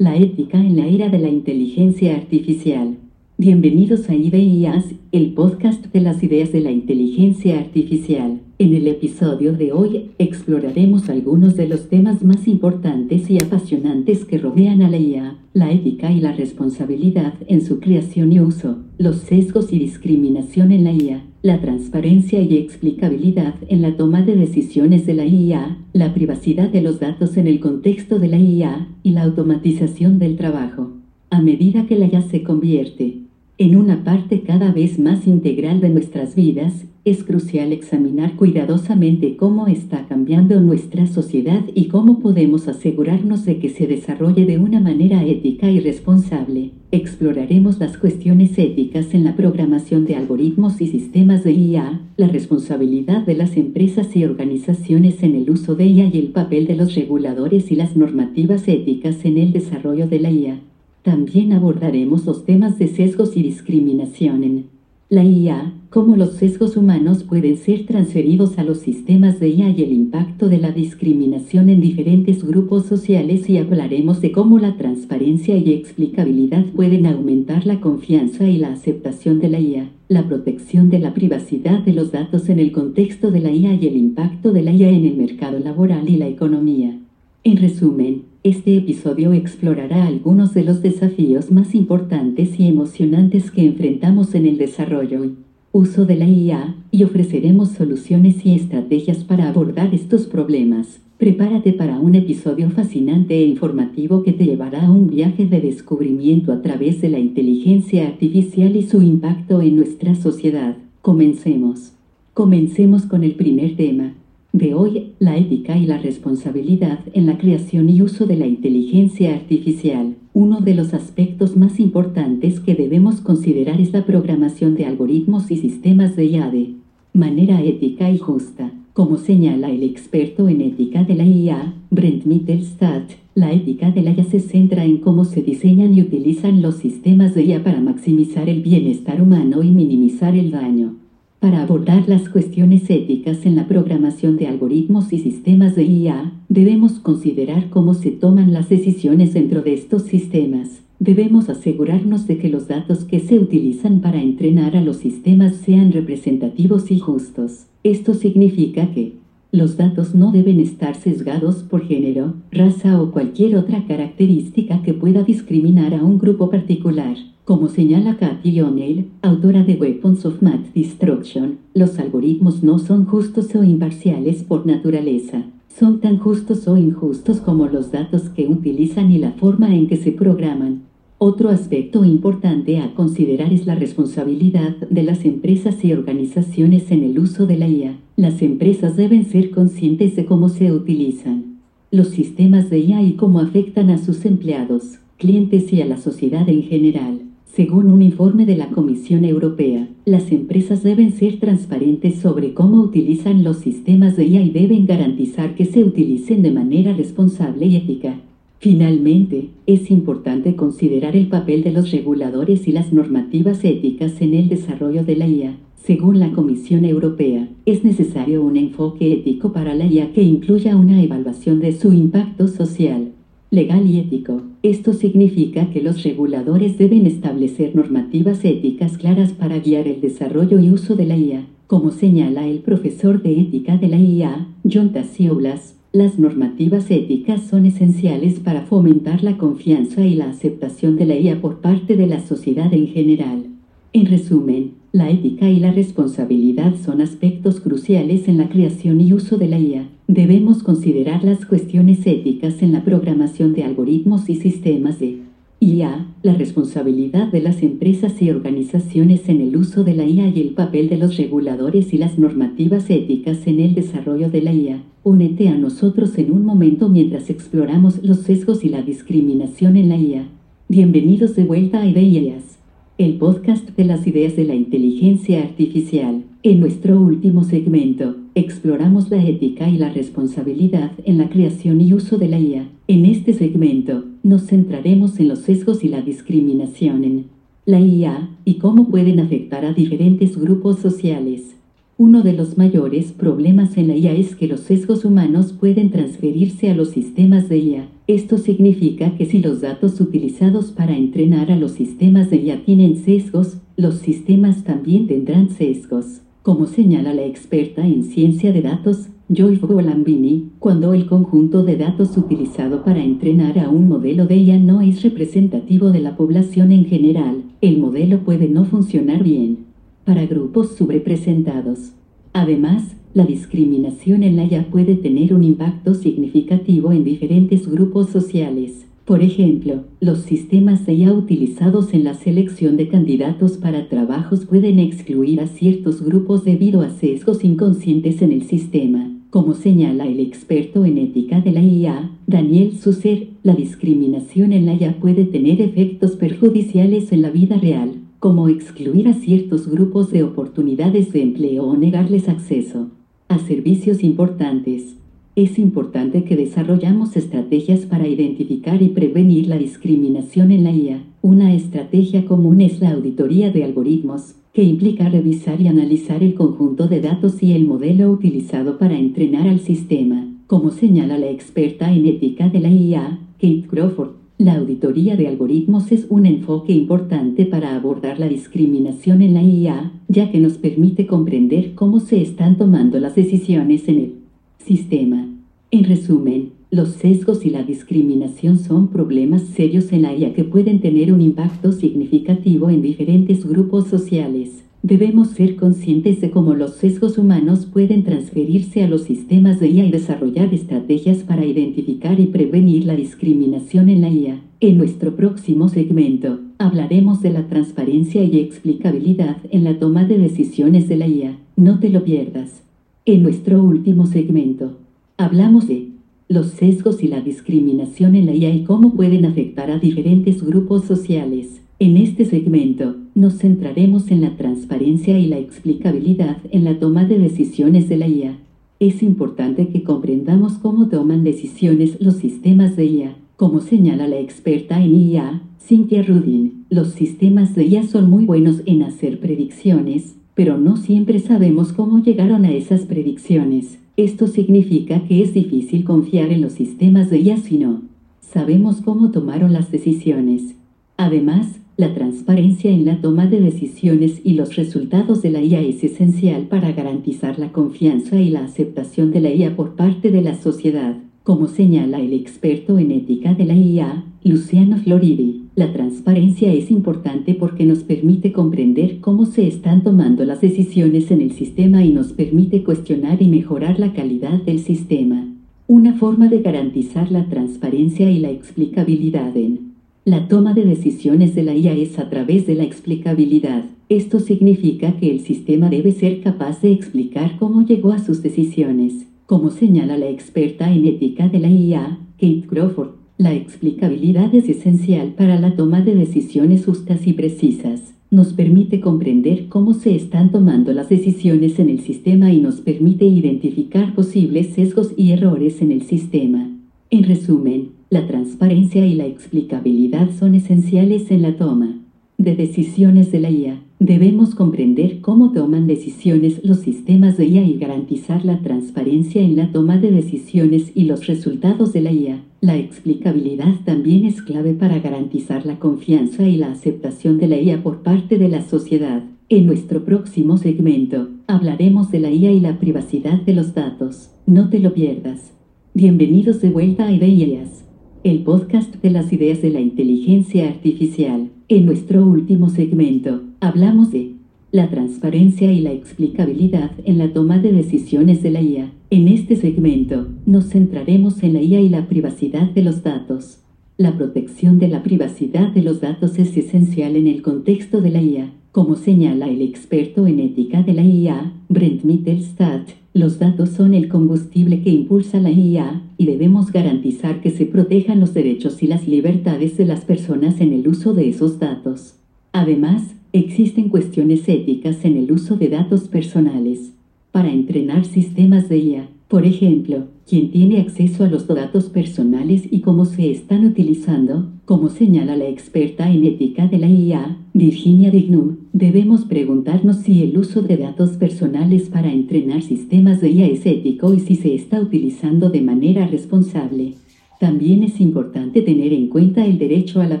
La ética en la era de la inteligencia artificial. Bienvenidos a IDEIAS, el podcast de las ideas de la inteligencia artificial. En el episodio de hoy exploraremos algunos de los temas más importantes y apasionantes que rodean a la IA, la ética y la responsabilidad en su creación y uso, los sesgos y discriminación en la IA, la transparencia y explicabilidad en la toma de decisiones de la IA, la privacidad de los datos en el contexto de la IA y la automatización del trabajo. A medida que la IA se convierte en una parte cada vez más integral de nuestras vidas, es crucial examinar cuidadosamente cómo está cambiando nuestra sociedad y cómo podemos asegurarnos de que se desarrolle de una manera ética y responsable. Exploraremos las cuestiones éticas en la programación de algoritmos y sistemas de IA, la responsabilidad de las empresas y organizaciones en el uso de IA y el papel de los reguladores y las normativas éticas en el desarrollo de la IA. También abordaremos los temas de sesgos y discriminación en la IA, cómo los sesgos humanos pueden ser transferidos a los sistemas de IA y el impacto de la discriminación en diferentes grupos sociales y hablaremos de cómo la transparencia y explicabilidad pueden aumentar la confianza y la aceptación de la IA, la protección de la privacidad de los datos en el contexto de la IA y el impacto de la IA en el mercado laboral y la economía. En resumen, este episodio explorará algunos de los desafíos más importantes y emocionantes que enfrentamos en el desarrollo y uso de la IA y ofreceremos soluciones y estrategias para abordar estos problemas. Prepárate para un episodio fascinante e informativo que te llevará a un viaje de descubrimiento a través de la inteligencia artificial y su impacto en nuestra sociedad. Comencemos. Comencemos con el primer tema, de hoy, la ética y la responsabilidad en la creación y uso de la inteligencia artificial. Uno de los aspectos más importantes que debemos considerar es la programación de algoritmos y sistemas de IA de manera ética y justa. Como señala el experto en ética de la IA, Brent Mittelstadt, la ética de la IA se centra en cómo se diseñan y utilizan los sistemas de IA para maximizar el bienestar humano y minimizar el daño. Para abordar las cuestiones éticas en la programación de algoritmos y sistemas de IA, debemos considerar cómo se toman las decisiones dentro de estos sistemas. Debemos asegurarnos de que los datos que se utilizan para entrenar a los sistemas sean representativos y justos. Esto significa que los datos no deben estar sesgados por género, raza o cualquier otra característica que pueda discriminar a un grupo particular. Como señala Cathy O'Neill, autora de Weapons of Math Destruction, los algoritmos no son justos o imparciales por naturaleza. Son tan justos o injustos como los datos que utilizan y la forma en que se programan. Otro aspecto importante a considerar es la responsabilidad de las empresas y organizaciones en el uso de la IA. Las empresas deben ser conscientes de cómo se utilizan los sistemas de IA y cómo afectan a sus empleados, clientes y a la sociedad en general. Según un informe de la Comisión Europea, las empresas deben ser transparentes sobre cómo utilizan los sistemas de IA y deben garantizar que se utilicen de manera responsable y ética. Finalmente, es importante considerar el papel de los reguladores y las normativas éticas en el desarrollo de la IA. Según la Comisión Europea, es necesario un enfoque ético para la IA que incluya una evaluación de su impacto social, legal y ético. Esto significa que los reguladores deben establecer normativas éticas claras para guiar el desarrollo y uso de la IA. Como señala el profesor de ética de la IA, John Tasioulas, las normativas éticas son esenciales para fomentar la confianza y la aceptación de la IA por parte de la sociedad en general. En resumen, la ética y la responsabilidad son aspectos cruciales en la creación y uso de la IA. Debemos considerar las cuestiones éticas en la programación de algoritmos y sistemas de IA, la responsabilidad de las empresas y organizaciones en el uso de la IA y el papel de los reguladores y las normativas éticas en el desarrollo de la IA. Únete a nosotros en un momento mientras exploramos los sesgos y la discriminación en la IA. Bienvenidos de vuelta a Ideas el podcast de las ideas de la inteligencia artificial. En nuestro último segmento, exploramos la ética y la responsabilidad en la creación y uso de la IA. En este segmento, nos centraremos en los sesgos y la discriminación en la IA y cómo pueden afectar a diferentes grupos sociales. Uno de los mayores problemas en la IA es que los sesgos humanos pueden transferirse a los sistemas de IA Esto significa que si los datos utilizados para entrenar a los sistemas de IA tienen sesgos, los sistemas también tendrán sesgos. Como señala la experta en ciencia de datos, Joy Golambini, cuando el conjunto de datos utilizado para entrenar a un modelo de IA no es representativo de la población en general, el modelo puede no funcionar bien. Para grupos subrepresentados. Además, la discriminación en la IA puede tener un impacto significativo en diferentes grupos sociales. Por ejemplo, los sistemas IA utilizados en la selección de candidatos para trabajos pueden excluir a ciertos grupos debido a sesgos inconscientes en el sistema. Como señala el experto en ética de la IA, Daniel Susser, la discriminación en la IA puede tener efectos perjudiciales en la vida real, como excluir a ciertos grupos de oportunidades de empleo o negarles acceso a servicios importantes. Es importante que desarrollamos estrategias para identificar y prevenir la discriminación en la IA. Una estrategia común es la auditoría de algoritmos, que implica revisar y analizar el conjunto de datos y el modelo utilizado para entrenar al sistema, como señala la experta en ética de la IA, Kate Crawford. La auditoría de algoritmos es un enfoque importante para abordar la discriminación en la IA, ya que nos permite comprender cómo se están tomando las decisiones en el sistema. En resumen, los sesgos y la discriminación son problemas serios en la IA que pueden tener un impacto significativo en diferentes grupos sociales. Debemos ser conscientes de cómo los sesgos humanos pueden transferirse a los sistemas de IA y desarrollar estrategias para identificar y prevenir la discriminación en la IA. En nuestro próximo segmento, hablaremos de la transparencia y explicabilidad en la toma de decisiones de la IA. No te lo pierdas. En nuestro último segmento, hablamos de los sesgos y la discriminación en la IA y cómo pueden afectar a diferentes grupos sociales. En este segmento, nos centraremos en la transparencia y la explicabilidad en la toma de decisiones de la IA. Es importante que comprendamos cómo toman decisiones los sistemas de IA. Como señala la experta en IA, Cynthia Rudin, los sistemas de IA son muy buenos en hacer predicciones, pero no siempre sabemos cómo llegaron a esas predicciones. Esto significa que es difícil confiar en los sistemas de IA si no sabemos cómo tomaron las decisiones. Además, la transparencia en la toma de decisiones y los resultados de la IA es esencial para garantizar la confianza y la aceptación de la IA por parte de la sociedad. Como señala el experto en ética de la IA, Luciano Floridi, la transparencia es importante porque nos permite comprender cómo se están tomando las decisiones en el sistema y nos permite cuestionar y mejorar la calidad del sistema. Una forma de garantizar la transparencia y la explicabilidad en la toma de decisiones de la IA es a través de la explicabilidad. Esto significa que el sistema debe ser capaz de explicar cómo llegó a sus decisiones. Como señala la experta en ética de la IA, Kate Crawford, la explicabilidad es esencial para la toma de decisiones justas y precisas. Nos permite comprender cómo se están tomando las decisiones en el sistema y nos permite identificar posibles sesgos y errores en el sistema. En resumen, la transparencia y la explicabilidad son esenciales en la toma de decisiones de la IA. Debemos comprender cómo toman decisiones los sistemas de IA y garantizar la transparencia en la toma de decisiones y los resultados de la IA. La explicabilidad también es clave para garantizar la confianza y la aceptación de la IA por parte de la sociedad. En nuestro próximo segmento, hablaremos de la IA y la privacidad de los datos. No te lo pierdas. Bienvenidos de vuelta a Ideas el podcast de las ideas de la inteligencia artificial. En nuestro último segmento, hablamos de la transparencia y la explicabilidad en la toma de decisiones de la IA. En este segmento, nos centraremos en la IA y la privacidad de los datos. La protección de la privacidad de los datos es esencial en el contexto de la IA, como señala el experto en ética de la IA, Brent Mittelstadt. Los datos son el combustible que impulsa la IA, y debemos garantizar que se protejan los derechos y las libertades de las personas en el uso de esos datos. Además, existen cuestiones éticas en el uso de datos personales. Para entrenar sistemas de IA, por ejemplo, quien tiene acceso a los datos personales y cómo se están utilizando, como señala la experta en ética de la IA, Virginia Dignum, debemos preguntarnos si el uso de datos personales para entrenar sistemas de IA es ético y si se está utilizando de manera responsable. También es importante tener en cuenta el derecho a la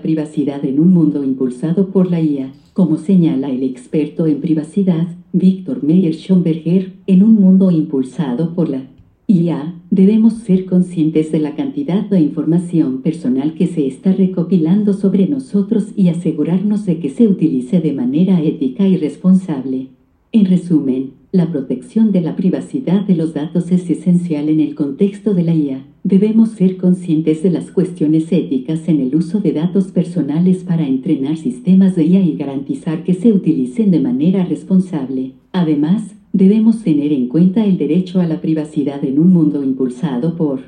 privacidad en un mundo impulsado por la IA, como señala el experto en privacidad, Víctor Meyer Schomberger, en un mundo impulsado por la IA, debemos ser conscientes de la cantidad de información personal que se está recopilando sobre nosotros y asegurarnos de que se utilice de manera ética y responsable. En resumen, la protección de la privacidad de los datos es esencial en el contexto de la IA. Debemos ser conscientes de las cuestiones éticas en el uso de datos personales para entrenar sistemas de IA y garantizar que se utilicen de manera responsable. Además, debemos tener en cuenta el derecho a la privacidad en un mundo impulsado por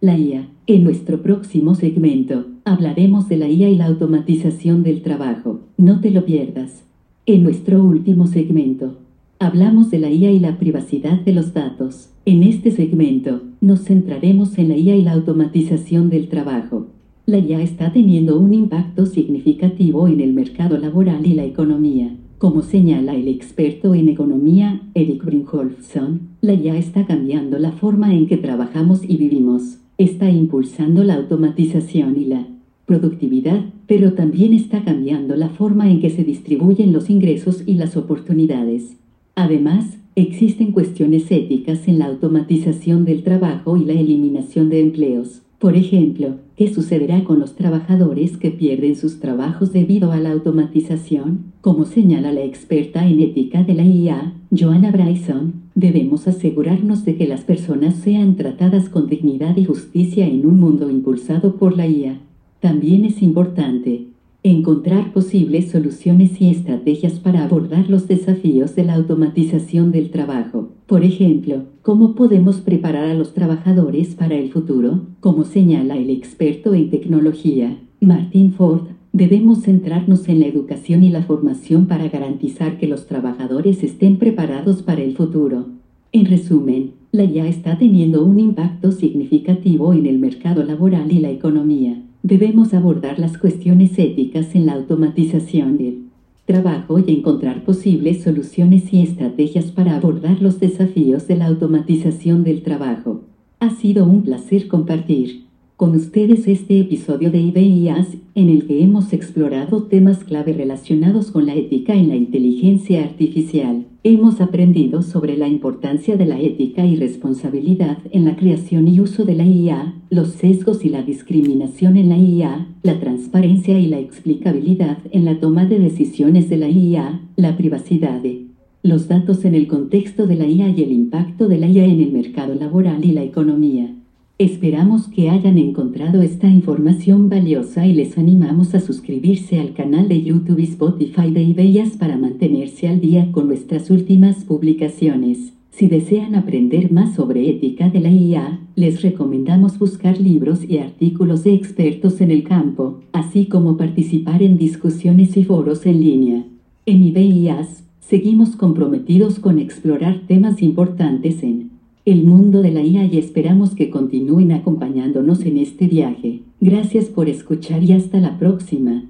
la IA. En nuestro próximo segmento, hablaremos de la IA y la automatización del trabajo. No te lo pierdas. En nuestro último segmento, Hablamos de la IA y la privacidad de los datos. En este segmento, nos centraremos en la IA y la automatización del trabajo. La IA está teniendo un impacto significativo en el mercado laboral y la economía. Como señala el experto en economía, Eric Brinholfson, la IA está cambiando la forma en que trabajamos y vivimos. Está impulsando la automatización y la productividad, pero también está cambiando la forma en que se distribuyen los ingresos y las oportunidades. Además, existen cuestiones éticas en la automatización del trabajo y la eliminación de empleos. Por ejemplo, ¿qué sucederá con los trabajadores que pierden sus trabajos debido a la automatización? Como señala la experta en ética de la IA, Joanna Bryson, debemos asegurarnos de que las personas sean tratadas con dignidad y justicia en un mundo impulsado por la IA. También es importante encontrar posibles soluciones y estrategias para abordar los desafíos de la automatización del trabajo. Por ejemplo, ¿cómo podemos preparar a los trabajadores para el futuro? Como señala el experto en tecnología, Martin Ford, debemos centrarnos en la educación y la formación para garantizar que los trabajadores estén preparados para el futuro. En resumen, la IA está teniendo un impacto significativo en el mercado laboral y la economía debemos abordar las cuestiones éticas en la automatización del trabajo y encontrar posibles soluciones y estrategias para abordar los desafíos de la automatización del trabajo. Ha sido un placer compartir con ustedes este episodio de IBIAS en el que hemos explorado temas clave relacionados con la ética en la inteligencia artificial. Hemos aprendido sobre la importancia de la ética y responsabilidad en la creación y uso de la IA, los sesgos y la discriminación en la IA, la transparencia y la explicabilidad en la toma de decisiones de la IA, la privacidad de los datos en el contexto de la IA y el impacto de la IA en el mercado laboral y la economía. Esperamos que hayan encontrado esta información valiosa y les animamos a suscribirse al canal de YouTube Spotify de Ibellas para mantenerse al día con nuestras últimas publicaciones. Si desean aprender más sobre ética de la IA, les recomendamos buscar libros y artículos de expertos en el campo, así como participar en discusiones y foros en línea. En IBIAS, seguimos comprometidos con explorar temas importantes en el mundo de la IA y esperamos que continúen acompañándonos en este viaje. Gracias por escuchar y hasta la próxima.